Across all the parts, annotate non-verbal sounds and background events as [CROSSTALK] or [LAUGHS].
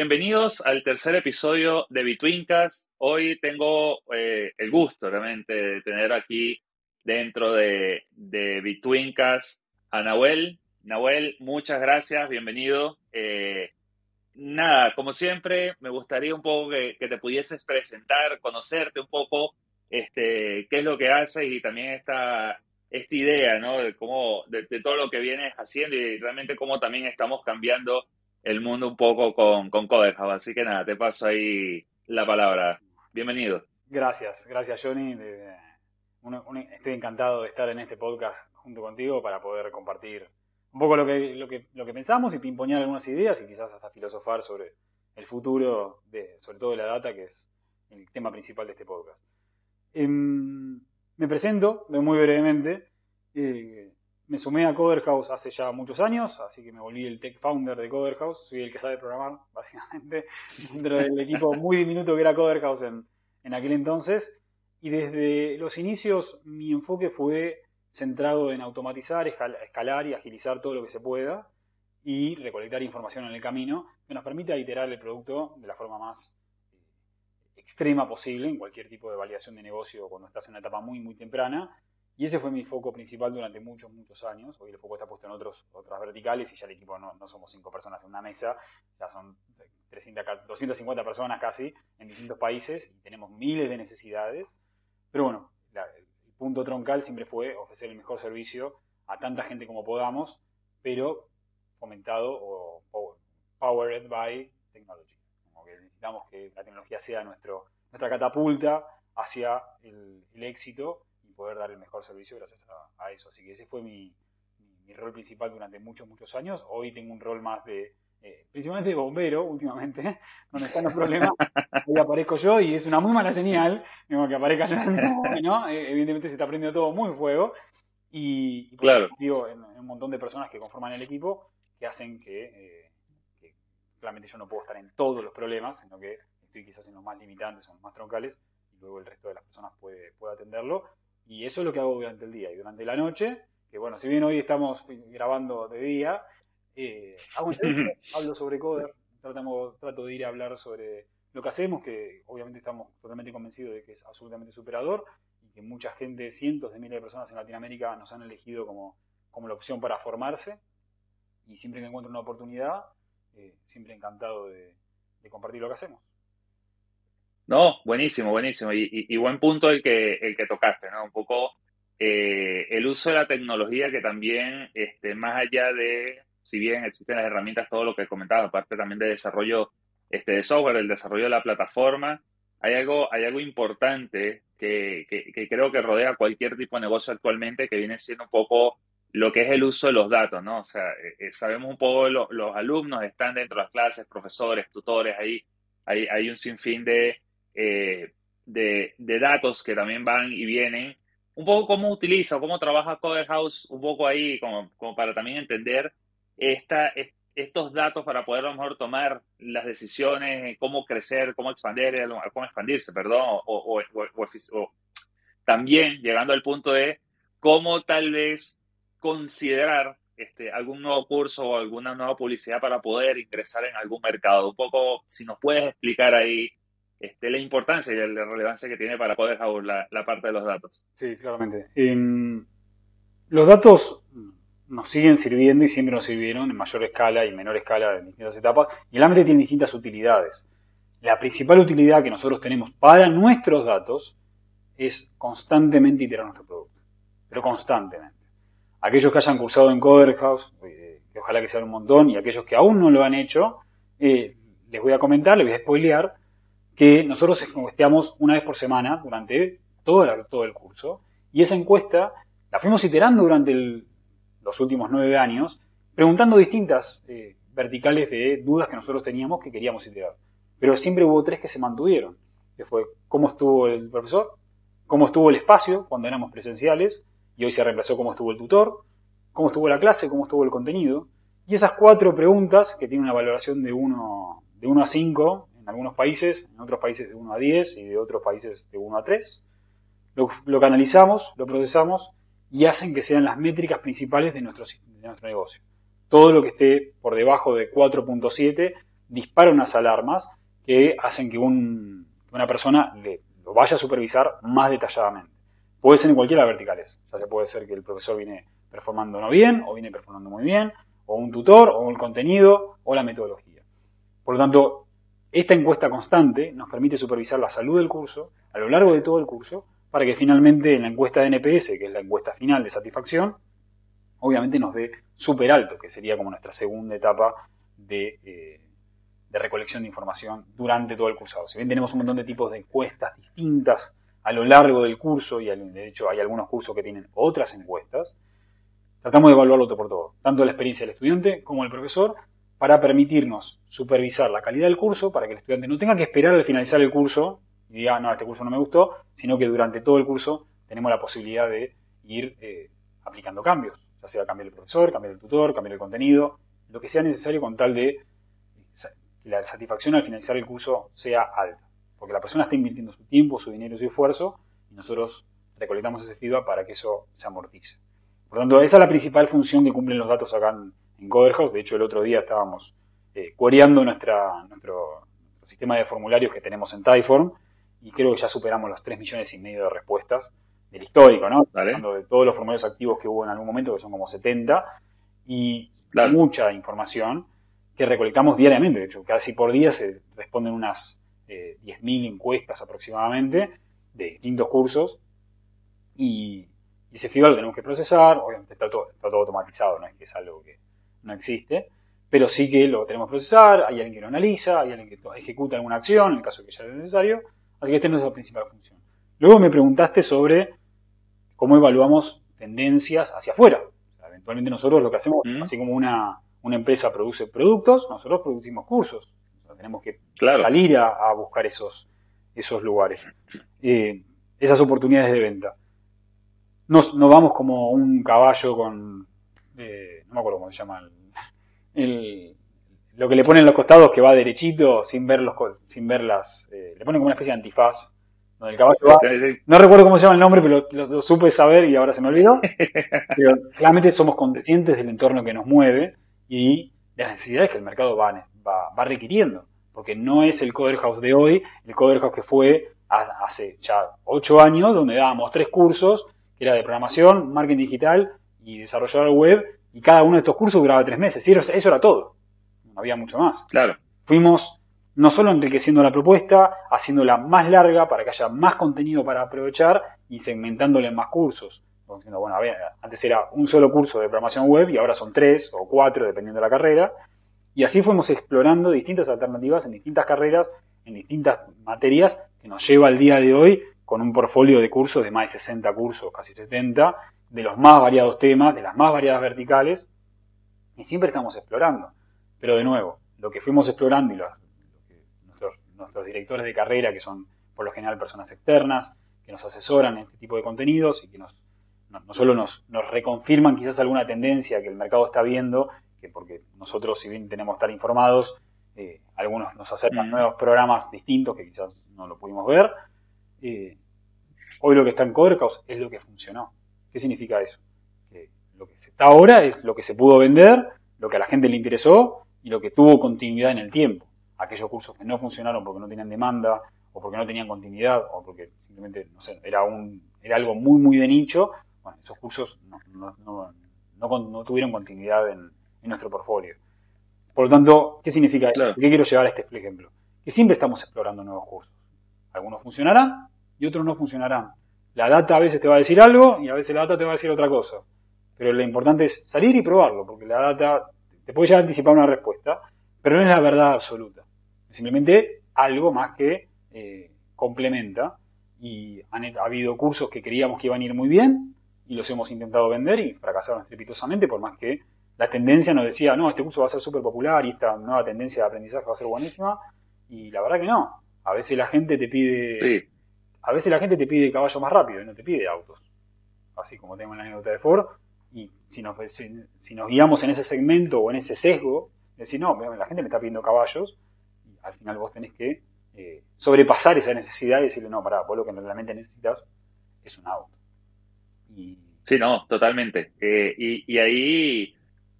Bienvenidos al tercer episodio de Betweencast. Hoy tengo eh, el gusto realmente de tener aquí dentro de, de a Nahuel. Nahuel, muchas gracias, bienvenido. Eh, nada, como siempre, me gustaría un poco que, te pudieses presentar, conocerte un poco, este, qué es lo que haces y también esta, esta idea, ¿no? De cómo, de todo lo que vienes haciendo y realmente cómo también estamos cambiando el mundo un poco con, con Así que nada, te paso ahí la palabra. Bienvenido. Gracias, gracias Johnny. estoy encantado de estar en este podcast junto contigo para poder compartir un poco lo que, lo que, lo que pensamos y pimpoñar algunas ideas y quizás hasta filosofar sobre el futuro, de, sobre todo de la data, que es el tema principal de este podcast. Em, me presento muy brevemente. Eh, me sumé a Coderhouse hace ya muchos años, así que me volví el tech founder de Coderhouse. Soy el que sabe programar, [LAUGHS] básicamente, dentro del equipo muy diminuto que era Coderhouse en, en aquel entonces. Y desde los inicios mi enfoque fue centrado en automatizar, escalar y agilizar todo lo que se pueda y recolectar información en el camino que nos permita iterar el producto de la forma más eh, extrema posible en cualquier tipo de validación de negocio cuando estás en una etapa muy, muy temprana y ese fue mi foco principal durante muchos, muchos años. Hoy el foco está puesto en otros, otras verticales y ya el equipo no, no somos cinco personas en una mesa, ya son 300, 250 personas casi en distintos países y tenemos miles de necesidades. Pero bueno, el punto troncal siempre fue ofrecer el mejor servicio a tanta gente como podamos, pero fomentado o powered by technology. Como que necesitamos que la tecnología sea nuestro, nuestra catapulta hacia el, el éxito poder dar el mejor servicio gracias a, eso. Así que ese fue mi, rol principal durante muchos, muchos años. Hoy tengo un rol más de, eh, principalmente de bombero últimamente, [LAUGHS] donde están los problemas, ahí aparezco yo y es una muy mala señal que aparezca yo [LAUGHS] ¿no? Eh, evidentemente se está prendiendo todo muy fuego y, claro. digo, en, un montón de personas que conforman el equipo que hacen eh, que, claramente yo no puedo estar en todos los problemas, sino que estoy quizás en los más limitantes o los más troncales y luego el resto de las personas puede, puede atenderlo y eso es lo que hago durante el día. Y durante la noche, que bueno, si bien hoy estamos grabando de día, eh, [LAUGHS] hablo sobre Coder, tratamos, trato de ir a hablar sobre lo que hacemos, que obviamente estamos totalmente convencidos de que es absolutamente superador y que mucha gente, cientos de miles de personas en Latinoamérica nos han elegido como, como la opción para formarse. Y siempre que encuentro una oportunidad, eh, siempre encantado de compartir lo que hacemos. No, buenísimo, buenísimo. Y, buen punto el que, el que tocaste, ¿no? Un poco eh, el uso de la tecnología que también, este, más allá de, si bien existen las herramientas, todo lo que comentaba, aparte también de desarrollo este, de software, el desarrollo de la plataforma, hay algo, hay algo importante que, que, creo que rodea cualquier tipo de negocio actualmente, que viene siendo un poco lo que es el uso de los datos, ¿no? O sea, eh, eh, sabemos un poco, los alumnos están dentro de las clases, profesores, tutores, ahí hay, hay un sinfín de eh, de, datos que también van y vienen. Un poco cómo utiliza, cómo trabaja Coderhouse, un poco ahí como, para también entender esta, estos datos para poder a lo mejor tomar las decisiones, cómo crecer, cómo expandir, cómo expandirse, perdón, o, también llegando al punto de cómo tal vez considerar este, algún nuevo curso o alguna nueva publicidad para poder ingresar en algún mercado. Un poco, si nos puedes explicar ahí este, la importancia y la relevancia que tiene para poder la, la parte de los datos. Sí, claramente. los datos nos siguen sirviendo y siempre nos sirvieron en mayor escala y menor escala en distintas etapas, y el ámbito tiene distintas utilidades. La principal utilidad que nosotros tenemos para nuestros datos es constantemente iterar nuestro producto, pero constantemente. Aquellos que hayan cursado en Coderhouse, eh, que ojalá que sean un montón, y aquellos que aún no lo han hecho, eh, les voy a comentar, les voy a spoilear, que nosotros encuesteamos una vez por semana durante todo, todo el curso. Y esa encuesta la fuimos iterando durante los últimos nueve años, preguntando distintas, eh, verticales de dudas que nosotros teníamos que queríamos iterar. Pero siempre hubo tres que se mantuvieron, que fue cómo estuvo el profesor, cómo estuvo el espacio cuando éramos presenciales, y hoy se reemplazó cómo estuvo el tutor, cómo estuvo la clase, cómo estuvo el contenido. Y esas cuatro preguntas, que tienen una valoración de 1 de uno a 5 en algunos países, en otros países de 1 a 10 y de otros países de 1 a 3, lo, canalizamos, lo procesamos y hacen que sean las métricas principales de nuestro, de nuestro negocio. Todo lo que esté por debajo de 4.7 dispara unas alarmas que hacen que un, una persona le, lo vaya a supervisar más detalladamente. Puede ser en cualquiera de las verticales. Ya se puede ser que el profesor viene performando no bien, o viene performando muy bien, o un tutor, o el contenido, o la metodología. Por lo tanto, esta encuesta constante nos permite supervisar la salud del curso a lo largo de todo el curso, para que finalmente en la encuesta de NPS, que es la encuesta final de satisfacción, obviamente nos dé súper alto, que sería como nuestra segunda etapa de, eh, de recolección de información durante todo el cursado. Si bien tenemos un montón de tipos de encuestas distintas a lo largo del curso, y de hecho hay algunos cursos que tienen otras encuestas, tratamos de evaluarlo todo por todo, tanto la experiencia del estudiante como del profesor, para permitirnos supervisar la calidad del curso, para que el estudiante no tenga que esperar al finalizar el curso y diga, no, este curso no me gustó, sino que durante todo el curso tenemos la posibilidad de ir eh, aplicando cambios, ya sea cambiar el profesor, cambiar el tutor, cambiar el contenido, lo que sea necesario con tal de que la satisfacción al finalizar el curso sea alta porque la persona está invirtiendo su tiempo, su dinero, su esfuerzo, y nosotros recolectamos ese feedback para que eso se amortice. Por lo tanto, esa es la principal función que cumplen los datos acá en, en Coderhouse. De hecho, el otro día estábamos eh, nuestra, nuestro, sistema de formularios que tenemos en Typeform y creo que ya superamos los 3 millones y medio de respuestas del histórico, ¿no? Hablando de todos los formularios activos que hubo en algún momento, que son como 70, y mucha información que recolectamos diariamente. De hecho, casi por día se responden unas 10.000 encuestas aproximadamente de distintos cursos y, ese feedback lo tenemos que procesar, obviamente está todo, está todo automatizado, no es que es algo que no existe, pero sí que lo tenemos que procesar, hay alguien que lo analiza, hay alguien que ejecuta alguna acción en el caso que ya sea necesario, así que esta es nuestra principal función. Luego me preguntaste sobre cómo evaluamos tendencias hacia afuera. eventualmente nosotros lo que hacemos, así como una, una empresa produce productos, nosotros producimos cursos. Tenemos que salir a, buscar esos, esos lugares, eh, esas oportunidades de venta. No, vamos como un caballo con, eh, no me acuerdo cómo se llama, lo que le ponen los costados que va derechito sin ver, los, sin ver las, eh, le ponen como una especie de antifaz. Donde el caballo va, no recuerdo cómo se llama el nombre, pero lo, supe saber y ahora se me olvidó. [LAUGHS] pero claramente somos conscientes del entorno que nos mueve y de las necesidades que el mercado va, va requiriendo porque no es el Coder House de hoy, el Coder House que fue hace ya ocho años, donde dábamos tres cursos, que era de programación, marketing digital y desarrollador web, y cada uno de estos cursos duraba tres meses. Y eso era todo. No había mucho más. Claro. Fuimos no solo enriqueciendo la propuesta, haciéndola más larga para que haya más contenido para aprovechar y segmentándole en más cursos. Bueno, a ver, antes era un solo curso de programación web y ahora son tres o cuatro, dependiendo de la carrera. Y así fuimos explorando distintas alternativas en distintas carreras, en distintas materias, que nos lleva al día de hoy con un portfolio de cursos de más de 60 cursos, casi 70, de los más variados temas, de las más variadas verticales, y siempre estamos explorando. Pero de nuevo, lo que fuimos explorando y lo, que nuestros, directores de carrera, que son por lo general personas externas, que nos asesoran en este tipo de contenidos y que nos, no, solo nos, nos reconfirman quizás alguna tendencia que el mercado está viendo que porque nosotros, si bien tenemos que estar informados, eh, algunos nos acercan mm. nuevos programas distintos que quizás no lo pudimos ver. Eh, hoy lo que está en Codercaus es lo que funcionó. ¿Qué significa eso? Que lo que está ahora es lo que se pudo vender, lo que a la gente le interesó y lo que tuvo continuidad en el tiempo. Aquellos cursos que no funcionaron porque no tenían demanda o porque no tenían continuidad o porque simplemente, no sé, era, un, era algo muy, muy de nicho, bueno, esos cursos no, no tuvieron continuidad en, en nuestro portfolio. Por lo tanto, ¿qué significa eso? ¿Qué quiero llevar a este ejemplo? Que siempre estamos explorando nuevos cursos. Algunos funcionarán y otros no funcionarán. La data a veces te va a decir algo y a veces la data te va a decir otra cosa. Pero lo importante es salir y probarlo, porque la data te puede ya anticipar una respuesta, pero no es la verdad absoluta. Es simplemente algo más que eh, complementa. Y han, ha habido cursos que creíamos que iban a ir muy bien y los hemos intentado vender y fracasaron estrepitosamente, por más que la tendencia nos decía, no, este curso va a ser súper popular y esta nueva tendencia de aprendizaje va a ser buenísima. Y la verdad que no. A veces la gente te pide. A veces la gente te pide caballo más rápido y no te pide autos. Así como tengo en la anécdota de Ford. Y si nos, guiamos en ese segmento o en ese sesgo, decir, no, la gente me está pidiendo caballos, y al final vos tenés que eh, sobrepasar esa necesidad y decirle, no, pará, vos lo que realmente necesitas es un auto. Sí, no, totalmente. Eh, y, ahí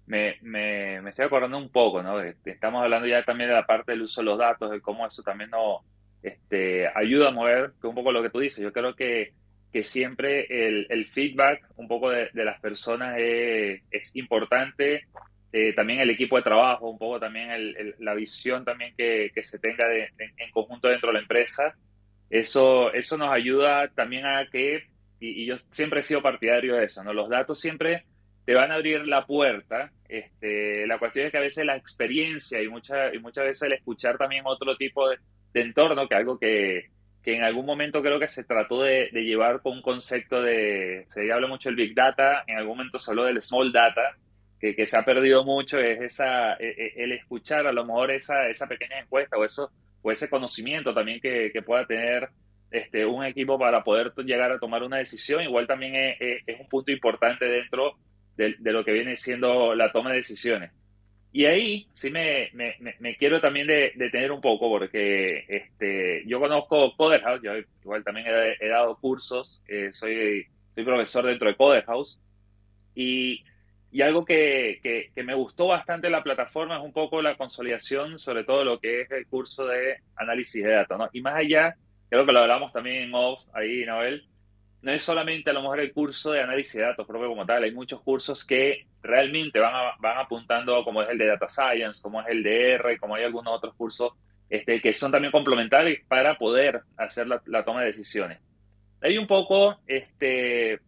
me, estoy acordando un poco, ¿no? Este, estamos hablando ya también de la parte del uso de los datos, de cómo eso también nos este, ayuda a mover, que un poco lo que tú dices. Yo creo que, que siempre el, feedback un poco de, las personas es, importante. Eh, también el equipo de trabajo, un poco también la visión también que, se tenga en, en, conjunto dentro de la empresa. Eso, eso nos ayuda también a que y, yo siempre he sido partidario de eso, ¿no? Los datos siempre te van a abrir la puerta. Este, la cuestión es que a veces la experiencia y, mucha, y muchas veces el escuchar también otro tipo de, entorno, que algo que, que, en algún momento creo que se trató de, llevar con un concepto de, se habla mucho del Big Data, en algún momento se habló del Small Data, que, que se ha perdido mucho, es esa, e, e, el escuchar a lo mejor esa, esa pequeña encuesta o, eso, o ese conocimiento también que, que pueda tener este, un equipo para poder llegar a tomar una decisión, igual también es, un punto importante dentro de, lo que viene siendo la toma de decisiones. Y ahí sí me, me, quiero también detener un poco porque este, yo conozco Coderhouse, yo igual también he, dado cursos, eh, soy, soy profesor dentro de Coderhouse y, y algo que, que, me gustó bastante la plataforma es un poco la consolidación sobre todo lo que es el curso de análisis de datos, ¿no? Y más allá creo que lo hablamos también en off ahí, Noel, no es solamente a lo mejor el curso de análisis de datos propio como tal, hay muchos cursos que realmente van, van apuntando como es el de Data Science, como es el de R, como hay algunos otros cursos este, que son también complementarios para poder hacer la, toma de decisiones. Hay un poco, este,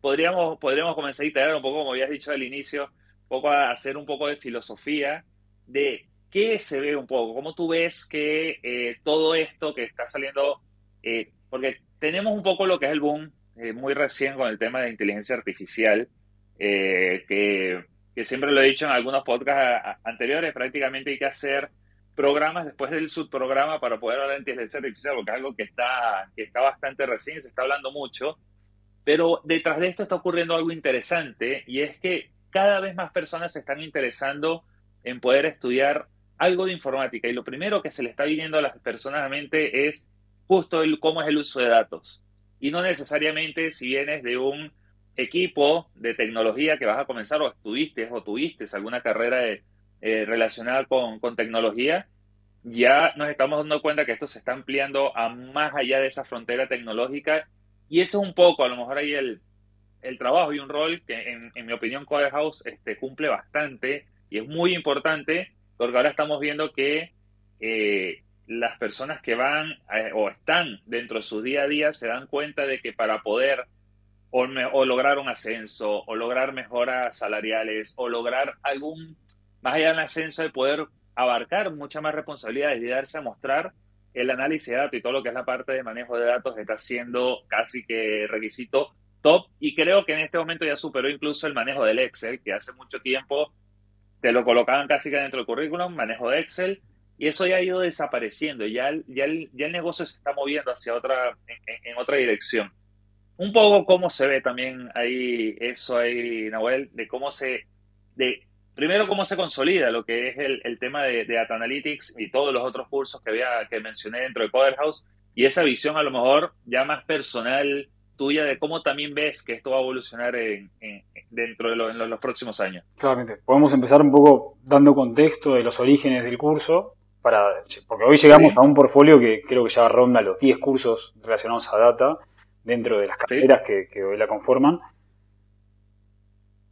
podríamos, podríamos comenzar a integrar un poco, como habías dicho al inicio, poco a hacer un poco de filosofía de ¿qué se ve un poco? ¿Cómo tú ves que eh, todo esto que está saliendo, eh, porque tenemos un poco lo que es el boom eh, muy recién con el tema de inteligencia artificial, que, siempre lo he dicho en algunos podcasts anteriores, prácticamente hay que hacer programas después del subprograma para poder hablar de inteligencia artificial, porque es algo que está, que está bastante recién, se está hablando mucho, pero detrás de esto está ocurriendo algo interesante y es que cada vez más personas se están interesando en poder estudiar algo de informática. Y lo primero que se le está viniendo a las personas a mente es justo el, cómo es el uso de datos. Y no necesariamente si vienes de un equipo de tecnología que vas a comenzar o estuviste o tuviste alguna carrera eh, relacionada con, tecnología, ya nos estamos dando cuenta que esto se está ampliando a más allá de esa frontera tecnológica y eso es un poco, a lo mejor ahí el, el trabajo y un rol que en, mi opinión Codehouse este, cumple bastante y es muy importante porque ahora estamos viendo que eh, las personas que van eh, o están dentro de su día a día se dan cuenta de que para poder o, lograr un ascenso o lograr mejoras salariales o lograr algún, más allá del ascenso, de poder abarcar muchas más responsabilidades y darse a mostrar el análisis de datos y todo lo que es la parte de manejo de datos está siendo casi que requisito top. Y creo que en este momento ya superó incluso el manejo del Excel, que hace mucho tiempo te lo colocaban casi que dentro del currículum, manejo de Excel, y eso ya ha ido desapareciendo, ya el, ya el, ya el negocio se está moviendo hacia otra, en, otra dirección. Un poco cómo se ve también ahí eso ahí, Nahuel, de cómo se, de primero cómo se consolida lo que es el, el tema de, de, Data Analytics y todos los otros cursos que había que mencioné dentro de Coderhouse y esa visión a lo mejor ya más personal tuya de cómo también ves que esto va a evolucionar en, dentro de en los próximos años. Claramente. Podemos empezar un poco dando contexto de los orígenes del curso, para, porque hoy llegamos a un portfolio que creo que ya ronda los 10 cursos relacionados a data dentro de las carreras que, hoy la conforman.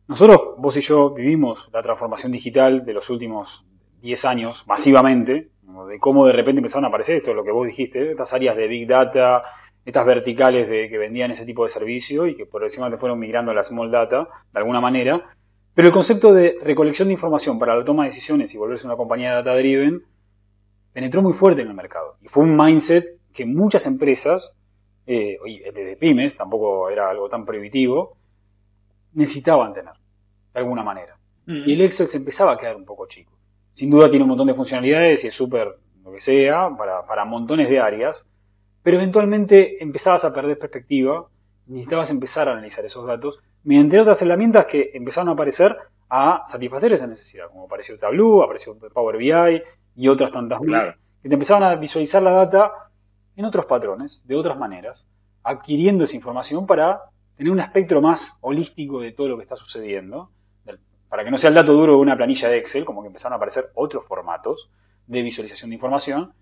Nosotros, vos y yo, vivimos la transformación digital de los últimos 10 años masivamente, de cómo de repente empezaron a aparecer esto, lo que vos dijiste, estas áreas de Big Data, estas verticales de, que vendían ese tipo de servicio y que por encima te fueron migrando a la small data de alguna manera. Pero el concepto de recolección de información para la toma de decisiones y volverse una compañía data driven penetró muy fuerte en el mercado. Y fue un mindset que muchas empresas, eh, desde pymes, tampoco era algo tan prohibitivo, necesitaban tener, de alguna manera. y el Excel se empezaba a quedar un poco chico. Sin duda tiene un montón de funcionalidades y es súper lo que sea para, para montones de áreas, pero eventualmente empezabas a perder perspectiva, necesitabas empezar a analizar esos datos mediante otras herramientas que empezaron a aparecer a satisfacer esa necesidad, como apareció Tableau, apareció Power BI y otras tantas Claro. que te empezaban a visualizar la data en otros patrones, de otras maneras, adquiriendo esa información para tener un espectro más holístico de todo lo que está sucediendo, para que no sea el dato duro de una planilla de Excel, como que empezaron a aparecer otros formatos de visualización de información,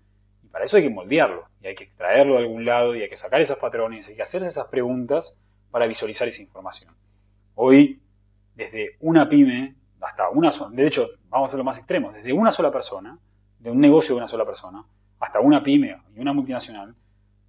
y para eso hay que moldearlo, y hay que extraerlo de algún lado, y hay que sacar esos patrones, hay que hacerse esas preguntas para visualizar esa información. Hoy, desde una pyme hasta una sola, de hecho, vamos a ser lo más extremos, desde una sola persona, de un negocio de una sola persona, hasta una pyme y una multinacional,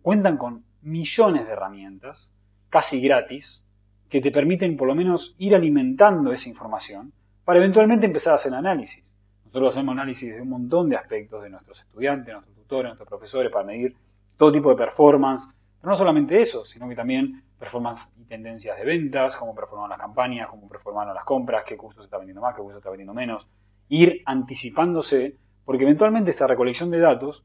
cuentan con millones de herramientas, casi gratis, que te permiten por lo menos ir alimentando esa información para eventualmente empezar a hacer análisis. Nosotros hacemos análisis de un montón de aspectos de nuestros estudiantes, nuestros tutores, nuestros profesores, para medir todo tipo de performance, pero no solamente eso, sino que también performance y tendencias de ventas, cómo performaron las campañas, cómo performaron las compras, qué cursos está vendiendo más, qué cursos está vendiendo menos. Ir anticipándose, porque eventualmente esta recolección de datos,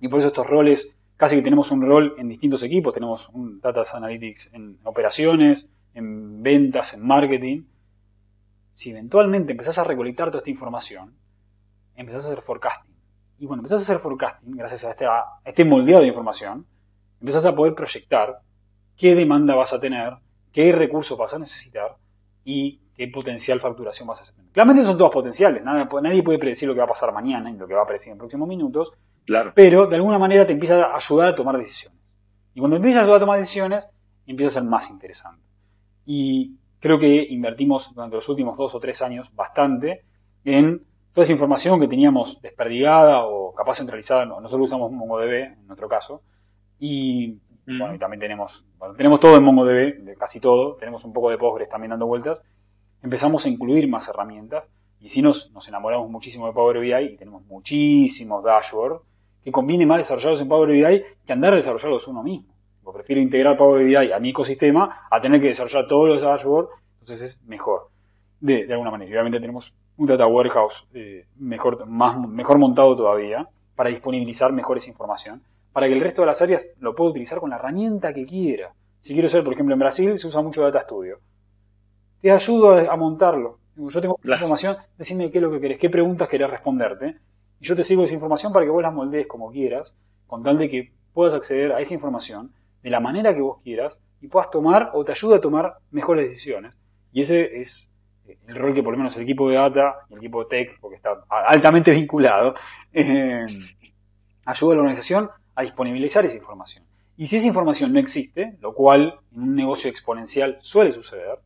y por eso estos roles, casi que tenemos un rol en distintos equipos, tenemos un Data Analytics en operaciones, en ventas, en marketing. Si eventualmente empezás a recolectar toda esta información, empezás a hacer forecasting. Y cuando empezás a hacer forecasting, gracias a este, este moldeado de información, empezás a poder proyectar qué demanda vas a tener, qué recursos vas a necesitar y qué potencial facturación vas a tener. Claramente son todos potenciales, nada- nadie puede predecir lo que va a pasar mañana y lo que va a predecir en próximos minutos, Claro. pero de alguna manera te empieza a ayudar a tomar decisiones. Y cuando empiezas a ayudar a tomar decisiones, empieza a ser más interesante. Y creo que invertimos durante los últimos dos o tres años bastante en toda esa información que teníamos desperdigada o capaz centralizada. No, Nosotros usamos MongoDB en nuestro caso. Y Mm. bueno, y también tenemos, bueno, tenemos todo en MongoDB, casi todo. Tenemos un poco de Postgres también dando vueltas. Empezamos a incluir más herramientas. Y sí nos, nos enamoramos muchísimo de Power BI y tenemos muchísimos dashboards que conviene más desarrollados en Power BI que andar desarrollados uno mismo. Prefiero integrar Power BI a mi ecosistema a tener que desarrollar todos los dashboards, entonces es mejor, de, alguna manera. Obviamente tenemos un data warehouse eh, mejor, más, mejor montado todavía para disponibilizar mejor esa información, para que el resto de las áreas lo pueda utilizar con la herramienta que quiera. Si quiero ser, por ejemplo, en Brasil se usa mucho Data Studio. Te ayudo a, a montarlo. Yo tengo Claro. información, decime qué es lo que querés, qué preguntas querés responderte. Y yo te sigo esa información para que vos las moldees como quieras, con tal de que puedas acceder a esa información de la manera que vos quieras y puedas tomar o te ayude a tomar mejores decisiones. Y ese es eh, el rol que por lo menos el equipo de data y el equipo de tech, porque está altamente vinculado, eh, ayuda a la organización a disponibilizar esa información. Y si esa información no existe, lo cual en un negocio exponencial suele suceder,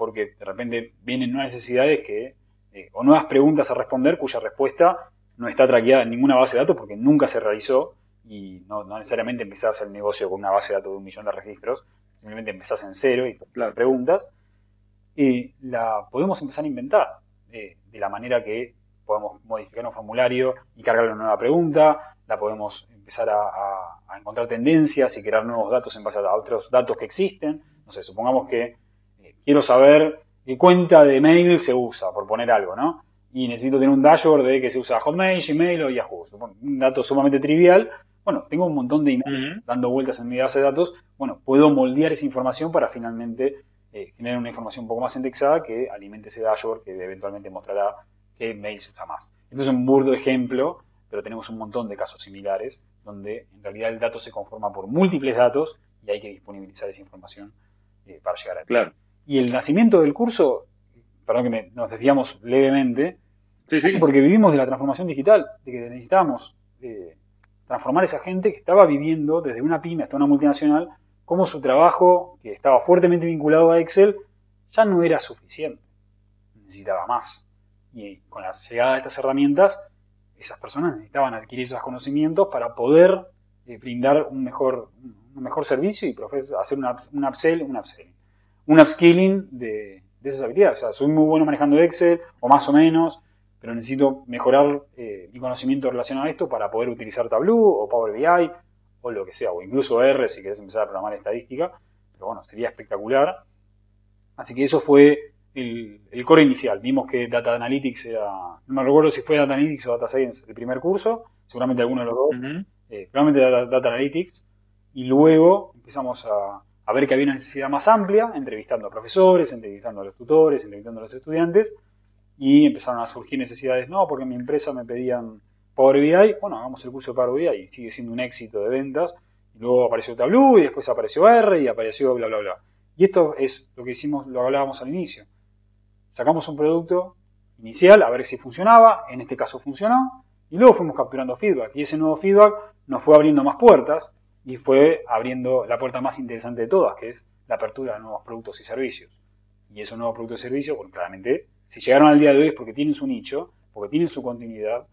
porque de repente vienen nuevas necesidades que, eh, o nuevas preguntas a responder cuya respuesta no está traqueada en ninguna base de datos porque nunca se realizó y no, no necesariamente empezás el negocio con una base de datos de un millón de registros, simplemente empezás en cero y Claro. preguntas, eh, la podemos empezar a inventar eh, de la manera que podemos modificar un formulario y cargarle una nueva pregunta, la podemos empezar a, a- a encontrar tendencias y crear nuevos datos en base a otros datos que existen. No sé, supongamos que quiero saber qué cuenta de mail se usa, por poner algo, ¿no? Y necesito tener un dashboard de que se usa Hotmail, Gmail o Yahoo. Un dato sumamente trivial. Bueno, tengo un montón de emails dando vueltas en mi base de datos. Bueno, puedo moldear esa información para finalmente eh, generar una información un poco más indexada que alimente ese dashboard que eventualmente mostrará qué mail se usa más. Este es un burdo ejemplo, pero tenemos un montón de casos similares donde en realidad el dato se conforma por múltiples datos y hay que disponibilizar esa información eh, para llegar a. Claro. Y el nacimiento del curso, perdón que me- nos desviamos levemente, Sí, sí. porque vivimos de la transformación digital, de que necesitábamos eh, transformar a esa gente que estaba viviendo desde una pyme hasta una multinacional, como su trabajo, que estaba fuertemente vinculado a Excel, ya no era suficiente. Necesitaba más. Y con la llegada de estas herramientas, esas personas necesitaban adquirir esos conocimientos para poder eh, brindar un mejor, un mejor servicio y hacer una, un upsell, un upselling, un upskilling de, de esas habilidades. O sea, soy muy bueno manejando Excel, o más o menos, pero necesito mejorar eh, mi conocimiento relacionado a esto para poder utilizar Tableau o Power BI o lo que sea, o incluso R si querés empezar a programar estadística, pero bueno, sería espectacular. Así que eso fue el, core inicial. Vimos que Data Analytics era, no me recuerdo si fue Data Analytics o Data Science el primer curso, seguramente alguno de los dos, eh, probablemente data, Analytics, y luego empezamos a, a, ver que había una necesidad más amplia, entrevistando a profesores, entrevistando a los tutores, entrevistando a los estudiantes, y empezaron a surgir necesidades, no, porque en mi empresa me pedían Power BI, bueno, hagamos el curso de Power BI sigue siendo un éxito de ventas. luego apareció Tableau y después apareció R y apareció bla, bla, bla. Y esto es lo que hicimos, lo hablábamos al inicio. Sacamos un producto inicial a ver si funcionaba, en este caso funcionó, y luego fuimos capturando feedback. Y ese nuevo feedback nos fue abriendo más puertas y fue abriendo la puerta más interesante de todas, que es la apertura de nuevos productos y servicios. Y esos nuevos productos y servicios, bueno, claramente, si llegaron al día de hoy es porque tienen su nicho, porque tienen su continuidad.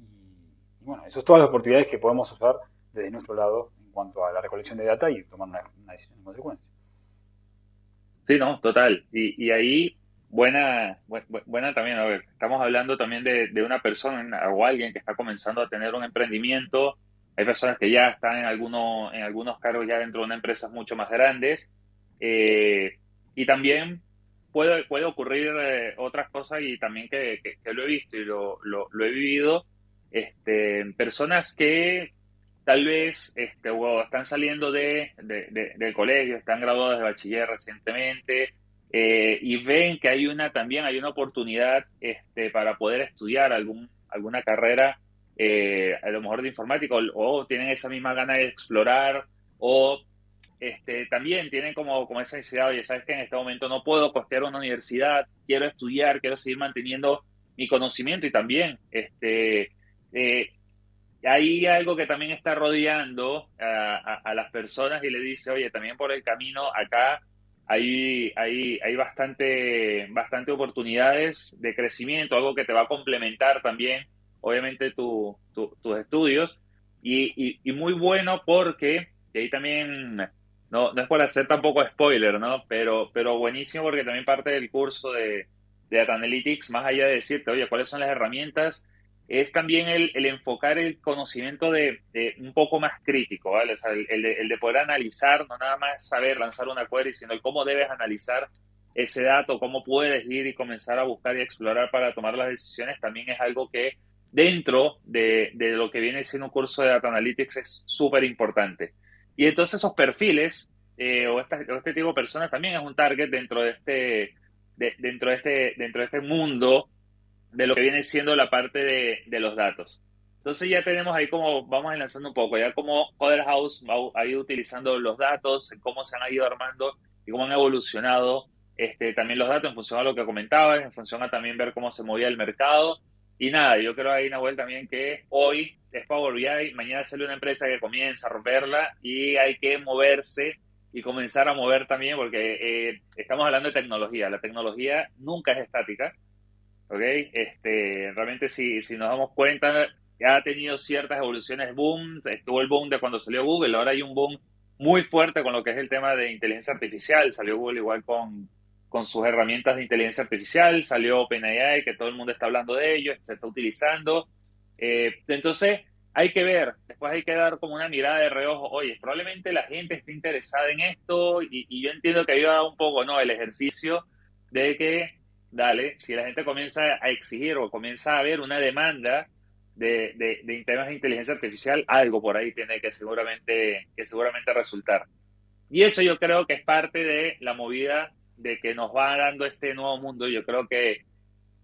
Y, bueno, esas son todas las oportunidades que podemos usar desde nuestro lado en cuanto a la recolección de data y tomar una, decisión en consecuencia. Sí, no, total. Y, y ahí, buena, buena también, a ver, estamos hablando también de, de, una persona o alguien que está comenzando a tener un emprendimiento. Hay personas que ya están en, alguno, en algunos cargos ya dentro de una empresa mucho más grandes. Eh, y también puede, puede ocurrir eh, otras cosas y también que, que, lo he visto y lo, lo, lo he vivido. Este, personas que tal vez este, están saliendo de, del colegio, están graduados de bachiller recientemente eh, y ven que hay una también hay una oportunidad este, para poder estudiar algún, alguna carrera, eh, a lo mejor de informática, o, tienen esa misma gana de explorar, o este, también tienen como, como esa necesidad, oye, sabes que en este momento no puedo costear una universidad, quiero estudiar, quiero seguir manteniendo mi conocimiento y también este, eh, hay algo que también está rodeando a, las personas y le dice, oye, también por el camino acá hay, hay, hay bastante, bastante oportunidades de crecimiento, algo que te va a complementar también, obviamente, tus estudios. Y, y, muy bueno porque, y ahí también, no, no es por hacer tampoco spoiler, ¿no? Pero, pero buenísimo porque también parte del curso de, de Data Analytics, más allá de decirte, oye, ¿cuáles son las herramientas? es también el, enfocar el conocimiento de, un poco más crítico, ¿vale? O sea, el, de, poder analizar, no nada más saber lanzar una query, sino el cómo debes analizar ese dato, cómo puedes ir y comenzar a buscar y explorar para tomar las decisiones, también es algo que dentro de, lo que viene siendo un curso de Data Analytics es súper importante. Y entonces esos perfiles eh, o, este tipo de personas también es un target dentro de este, dentro de este, dentro de este mundo de lo que viene siendo la parte de, los datos. Entonces ya tenemos ahí como, vamos enlazando un poco, ya como Coder House ha ido utilizando los datos, cómo se han ido armando y cómo han evolucionado este, también los datos en función a lo que comentabas, en función a también ver cómo se movía el mercado. Y nada, yo creo ahí, Nahuel, también que hoy es Power BI, mañana sale una empresa que comienza a romperla y hay que moverse y comenzar a mover también porque eh, estamos hablando de tecnología. La tecnología nunca es estática ¿ok? Este, realmente si, si nos damos cuenta, ya ha tenido ciertas evoluciones, boom, estuvo el boom de cuando salió Google, ahora hay un boom muy fuerte con lo que es el tema de inteligencia artificial, salió Google igual con, con sus herramientas de inteligencia artificial, salió OpenAI, que todo el mundo está hablando de ello, se está utilizando. Eh, entonces, hay que ver, después hay que dar como una mirada de reojo, oye, probablemente la gente esté interesada en esto y, y yo entiendo que ayuda un poco, ¿no? El ejercicio de que dale, si la gente comienza a exigir o comienza a ver una demanda de, de, temas de inteligencia artificial, algo por ahí tiene que seguramente, que seguramente resultar. Y eso yo creo que es parte de la movida de que nos va dando este nuevo mundo. Yo creo que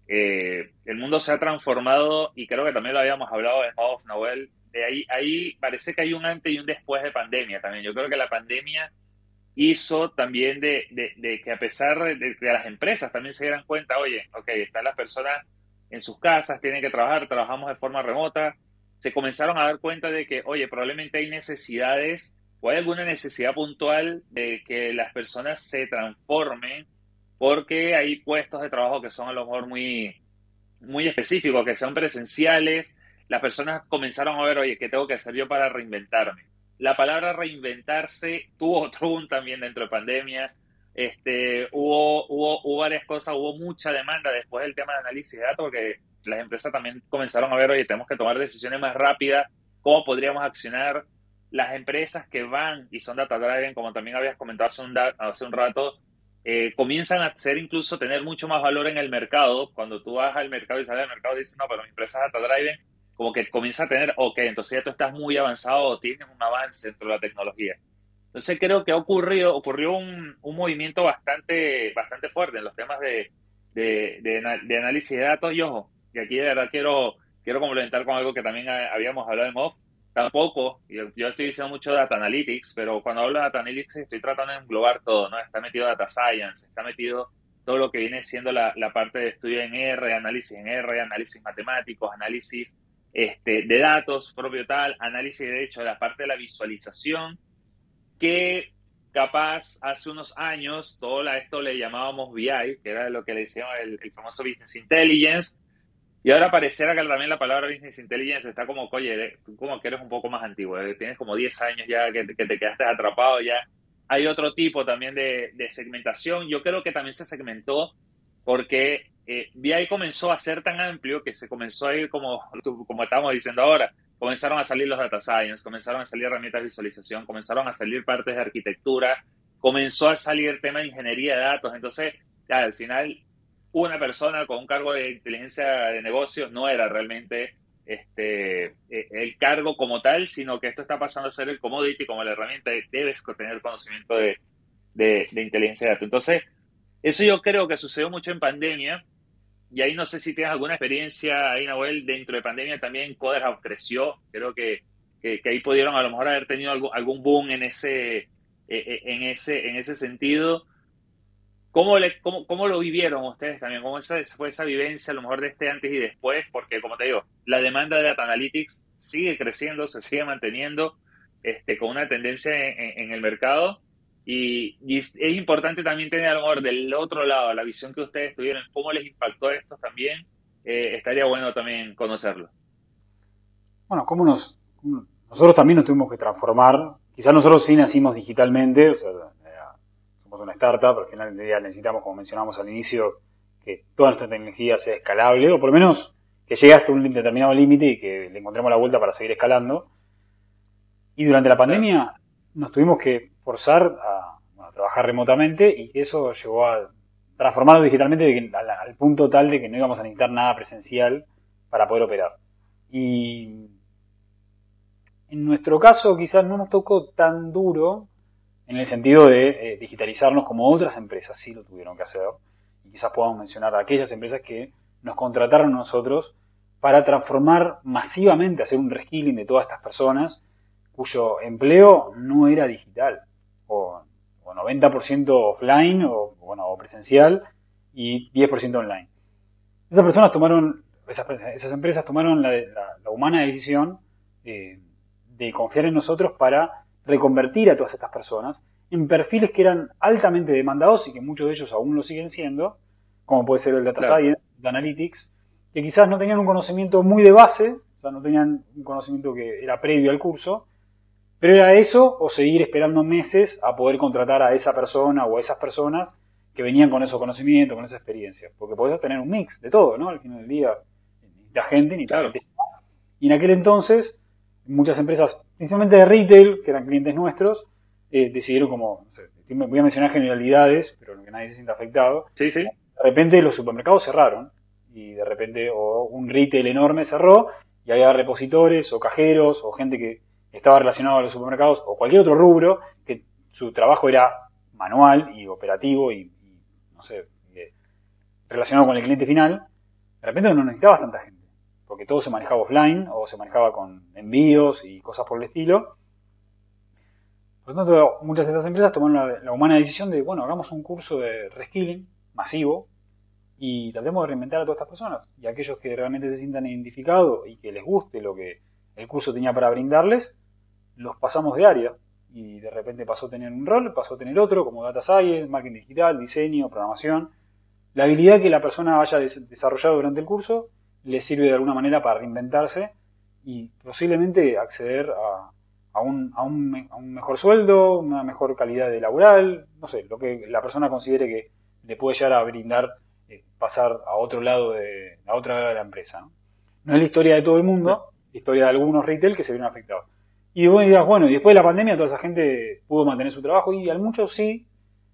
eh, el mundo se ha transformado y creo que también lo habíamos hablado en Off Noel. De ahí, ahí parece que hay un antes y un después de pandemia también. Yo creo que la pandemia hizo también de, que a pesar de que las empresas también se dieran cuenta, oye, ok, están las personas en sus casas, tienen que trabajar, trabajamos de forma remota, se comenzaron a dar cuenta de que, oye, probablemente hay necesidades o hay alguna necesidad puntual de que las personas se transformen porque hay puestos de trabajo que son a lo mejor muy, muy específicos, que son presenciales. Las personas comenzaron a ver, oye, ¿qué tengo que hacer yo para reinventarme? la palabra reinventarse tuvo [LAUGHS] otro boom también dentro de pandemia. Este, hubo, hubo, hubo varias cosas, hubo mucha demanda después del tema de análisis de datos, porque las empresas también comenzaron a ver, oye, tenemos que tomar decisiones más rápidas, cómo podríamos accionar. Las empresas que van y son data driven, como también habías comentado hace un, hace un rato, eh, comienzan a ser incluso tener mucho más valor en el mercado. Cuando tú vas al mercado y sales al mercado y dices, no, pero mi empresa es data driven, como que comienza a tener, ok, entonces ya tú estás muy avanzado o tienes un avance dentro de la tecnología. Entonces creo que ha ocurrido, ocurrió un, un movimiento bastante, bastante fuerte en los temas de, de, de, análisis de datos. Y ojo, y aquí de verdad quiero, quiero complementar con algo que también habíamos hablado en off. Tampoco, yo, yo estoy diciendo mucho data analytics, pero cuando hablo de data analytics estoy tratando de englobar todo, ¿no? Está metido data science, está metido todo lo que viene siendo la, la parte de estudio en R, análisis en R, análisis matemáticos, análisis este, de datos propio tal, análisis de hecho la parte de la visualización, que capaz hace unos años todo esto le llamábamos BI, que era lo que le decíamos el, famoso Business Intelligence, y ahora pareciera que también la palabra Business Intelligence está como, oye, como que eres un poco más antiguo, eh, tienes como 10 años ya que, te quedaste atrapado ya. Hay otro tipo también de, de segmentación. Yo creo que también se segmentó porque eh, BI comenzó a ser tan amplio que se comenzó a ir como, como estamos diciendo ahora, comenzaron a salir los data science, comenzaron a salir herramientas de visualización, comenzaron a salir partes de arquitectura, comenzó a salir tema de ingeniería de datos. Entonces, ya, al final, una persona con un cargo de inteligencia de negocios no era realmente este, e, el cargo como tal, sino que esto está pasando a ser el commodity como la herramienta. Debes tener conocimiento de, de, inteligencia de datos. Entonces, eso yo creo que sucedió mucho en pandemia. Y ahí no sé si tienes alguna experiencia ahí, Nahuel, dentro de pandemia también Coderhouse creció. Creo que, que, ahí pudieron a lo mejor haber tenido algún, algún boom en ese, e, e, en, ese, en ese sentido. ¿Cómo, le, cómo, ¿Cómo lo vivieron ustedes también? ¿Cómo fue esa vivencia a lo mejor de este antes y después? Porque, como te digo, la demanda de Data Analytics sigue creciendo, se sigue manteniendo este, con una tendencia en, en el mercado y, es importante también tener a lo mejor del otro lado la visión que ustedes tuvieron, cómo les impactó esto también. Eh, estaría bueno también conocerlo. Bueno, cómo nos. Nosotros también nos tuvimos que transformar. Quizás nosotros sí nacimos digitalmente, o sea, somos una startup, al final necesitamos, como mencionamos al inicio, que toda nuestra tecnología sea escalable, o por lo menos que llegue hasta un determinado límite y que le encontremos la vuelta para seguir escalando. Y durante la pandemia nos tuvimos que forzar a, trabajar remotamente y eso llevó a transformarlo digitalmente al, punto tal de que no íbamos a necesitar nada presencial para poder operar. Y en nuestro caso quizás no nos tocó tan duro en el sentido de eh, digitalizarnos como otras empresas sí lo tuvieron que hacer. Y quizás podamos mencionar aquellas empresas que nos contrataron a nosotros para transformar masivamente, hacer un reskilling de todas estas personas cuyo empleo no era digital o, 90% offline o, bueno, o presencial y 10% online. Esas personas tomaron, esas, empresas tomaron la, humana decisión de confiar en nosotros para reconvertir a todas estas personas en perfiles que eran altamente demandados y que muchos de ellos aún lo siguen siendo, como puede ser el Data Science, el Analytics, que quizás no tenían un conocimiento muy de base, o sea, no tenían un conocimiento que era previo al curso, pero era eso o seguir esperando meses a poder contratar a esa persona o a esas personas que venían con esos conocimientos, con esa experiencia. Porque podés tener un mix de todo, ¿no? Al final del día, gente, ni la gente. Y en aquel entonces, muchas empresas, principalmente de retail, que eran clientes nuestros, eh, decidieron como, voy a mencionar generalidades, pero que nadie se sienta afectado. Sí, sí. De repente los supermercados cerraron y de repente o un retail enorme cerró y había repositores o cajeros o gente que estaba relacionado a los supermercados o cualquier otro rubro que su trabajo era manual y operativo y, no sé, eh, relacionado con el cliente final, de repente no necesitabas tanta gente, porque todo se manejaba offline o se manejaba con envíos y cosas por el estilo. Por lo tanto, muchas de estas empresas tomaron la, humana decisión de, bueno, hagamos un curso de reskilling masivo y tratemos de reinventar a todas estas personas. Y aquellos que realmente se sientan identificados y que les guste lo que el curso tenía para brindarles, los pasamos de área y de repente pasó a tener un rol, pasó a tener otro, como data science, marketing digital, diseño, programación. La habilidad que la persona haya desarrollado durante el curso le sirve de alguna manera para reinventarse y posiblemente acceder a, un, a, un, mejor sueldo, una mejor calidad de laboral, no sé, lo que la persona considere que le puede llegar a brindar eh, pasar a otro lado de, a otra de la empresa. ¿no? es la historia de todo el mundo, la historia de algunos retail que se vieron afectados. Y vos dirás, bueno, y después de la pandemia toda esa gente pudo mantener su trabajo y al mucho sí,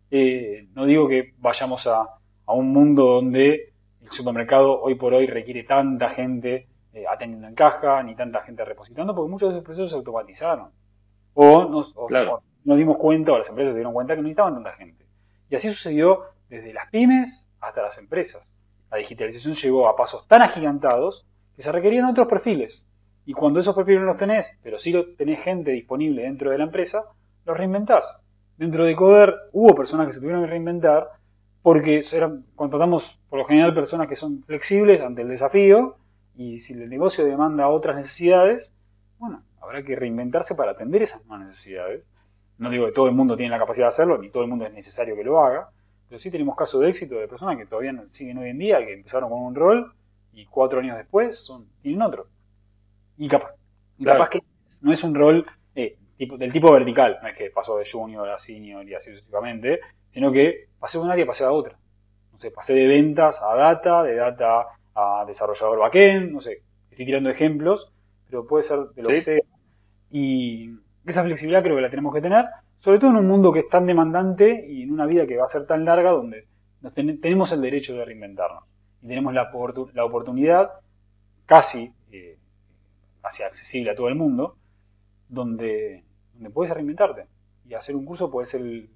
Eh, no digo que vayamos a, a, un mundo donde el supermercado hoy por hoy requiere tanta gente eh, atendiendo en caja, ni tanta gente repositando, porque muchos de esos procesos se automatizaron. O nos, nos dimos cuenta, o las empresas se dieron cuenta que no necesitaban tanta gente. Y así sucedió desde las pymes hasta las empresas. La digitalización llegó a pasos tan agigantados que se requerían otros perfiles. Y cuando esos perfiles no los tenés, pero sí tenés gente disponible dentro de la empresa, los reinventás. Dentro de Coder hubo personas que se tuvieron que reinventar porque eran, contratamos por lo general personas que son flexibles ante el desafío y si el negocio demanda otras necesidades, bueno, habrá que reinventarse para atender esas más necesidades. No digo que todo el mundo tiene la capacidad de hacerlo, ni todo el mundo es necesario que lo haga, pero sí tenemos casos de éxito de personas que todavía siguen hoy en día, que empezaron con un rol y cuatro años después son, tienen otro. Y capaz, capaz que no es un rol del tipo vertical, no es que pasó de junior a senior y así sucesivamente, sino que pasé de un área y pasé a otra. No sé, pasé de ventas a data, de data a desarrollador backend, no sé, estoy tirando ejemplos, pero puede ser de lo que sea. Y esa flexibilidad creo que la tenemos que tener, sobre todo en un mundo que es tan demandante y en una vida que va a ser tan larga donde tenemos el derecho de reinventarnos y tenemos la, la oportunidad casi eh, accesible a todo el mundo, donde, donde puedes reinventarte. Y hacer un curso puede ser el,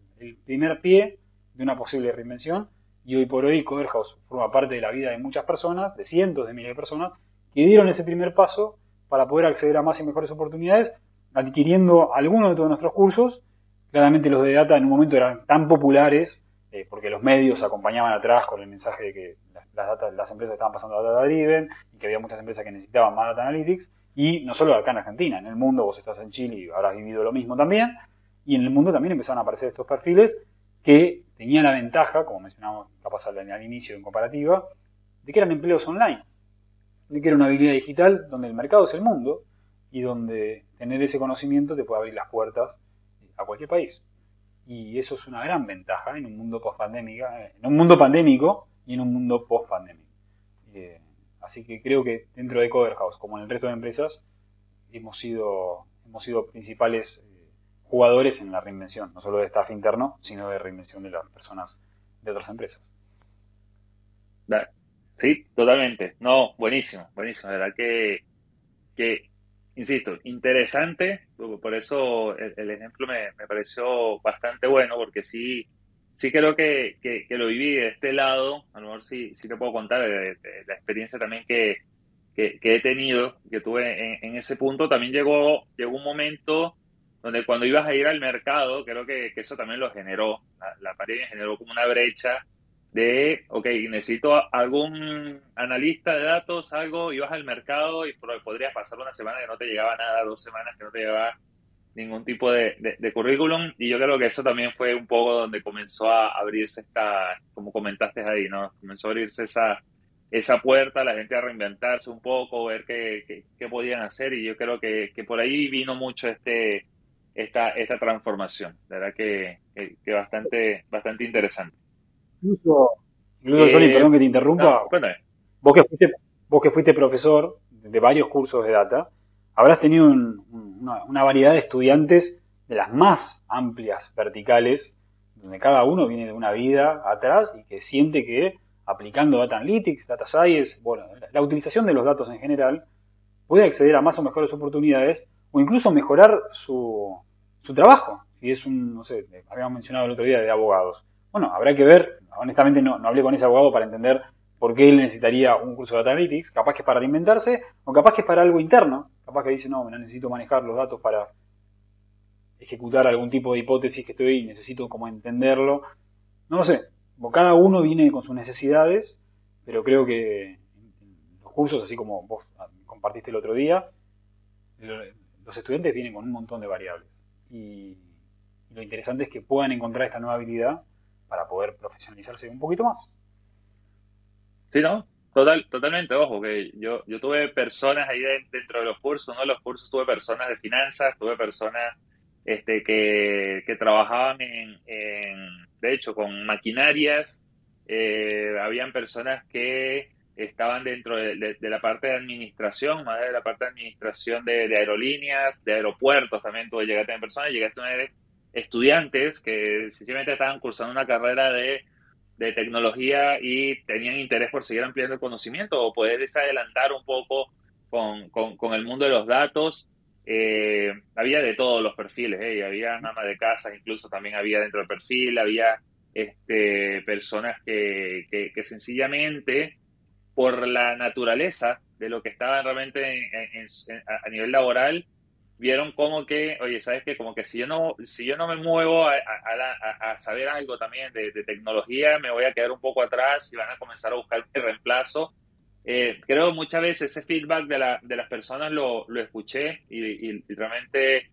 primer pie de una posible reinvención. Y hoy por hoy Coderhouse forma parte de la vida de muchas personas, de cientos de miles de personas, que dieron ese primer paso para poder acceder a más y mejores oportunidades, adquiriendo algunos de todos nuestros cursos. Claramente los de data en un momento eran tan populares, eh, porque los medios acompañaban atrás con el mensaje de que las, las empresas estaban pasando a data driven y que había muchas empresas que necesitaban más data analytics. Y no solo acá en Argentina, en el mundo, vos estás en Chile y habrás vivido lo mismo también. Y en el mundo también empezaron a aparecer estos perfiles que tenían la ventaja, como mencionamos capaz al, al inicio en comparativa, de que eran empleos online, de que era una habilidad digital donde el mercado es el mundo y donde tener ese conocimiento te puede abrir las puertas a cualquier país. Y eso es una gran ventaja en un mundo post en un mundo pandémico y en un mundo post pandémico. Eh, Así que creo que dentro de Coverhouse, como en el resto de empresas, hemos sido, hemos sido principales eh, jugadores en la reinvención, no solo de staff interno, sino de reinvención de las personas de otras empresas. Sí, totalmente. No, buenísimo, buenísimo. De verdad que, que insisto, interesante. Por eso el, ejemplo me, me, pareció bastante bueno, porque sí, sí creo que, que, lo viví de este lado, a lo mejor sí, sí te puedo contar de, la experiencia también que, que, he tenido, que tuve en, ese punto, también llegó, llegó un momento donde cuando ibas a ir al mercado, creo que, eso también lo generó, la, la pandemia generó como una brecha de, ok, necesito algún analista de datos, algo, ibas al mercado y podrías pasar una semana que no te llegaba nada, dos semanas que no te llegaba ningún tipo de, currículum. Y yo creo que eso también fue un poco donde comenzó a abrirse esta, como comentaste ahí, ¿no? Comenzó a abrirse esa, esa puerta, la gente a reinventarse un poco, ver qué, qué, podían hacer. Y yo creo que, por ahí vino mucho este esta, esta transformación, la verdad que, que, bastante, bastante interesante. Incluso, incluso Johnny, eh, perdón que te interrumpa, vos, que fuiste, vos que fuiste profesor de varios cursos de data, habrás tenido una, variedad de estudiantes de las más amplias verticales, donde cada uno viene de una vida atrás y que siente que aplicando Data Analytics, Data Science, bueno, la utilización de los datos en general, puede acceder a más o mejores oportunidades o incluso mejorar su, su trabajo. Si es un, no sé, habíamos mencionado el otro día de abogados. Bueno, habrá que ver, honestamente no, no hablé con ese abogado para entender por qué él necesitaría un curso de Data Analytics, capaz que es para reinventarse o capaz que es para algo interno, capaz que dice, no, necesito manejar los datos para ejecutar algún tipo de hipótesis que estoy y necesito como entenderlo. No lo sé, cada uno viene con sus necesidades, pero creo que los cursos, así como vos compartiste el otro día, los estudiantes vienen con un montón de variables. Y lo interesante es que puedan encontrar esta nueva habilidad para poder profesionalizarse un poquito más. Sí, ¿no? Total, totalmente, ojo, que yo, yo tuve personas ahí dentro de los cursos, ¿no? Los cursos tuve personas de finanzas, tuve personas este, que, que trabajaban en, de hecho, con maquinarias, eh, habían personas que estaban dentro de, la parte de administración, más de la parte de administración de, aerolíneas, de aeropuertos también tuve, llegué a tener personas, llegué a estudiantes que sencillamente estaban cursando una carrera de, tecnología y tenían interés por seguir ampliando el conocimiento o poder adelantar un poco con, el mundo de los datos. Eh, había de todos los perfiles, ¿eh? había ama de casa, incluso también había dentro del perfil, había este, personas que, que, sencillamente por la naturaleza de lo que estaban realmente a nivel laboral, vieron como que, oye, ¿sabes qué? Como que si yo no, si yo no me muevo a, saber algo también de, tecnología, me voy a quedar un poco atrás y van a comenzar a buscar el reemplazo. Eh, creo muchas veces ese feedback de, la, de las personas lo, lo escuché y, realmente,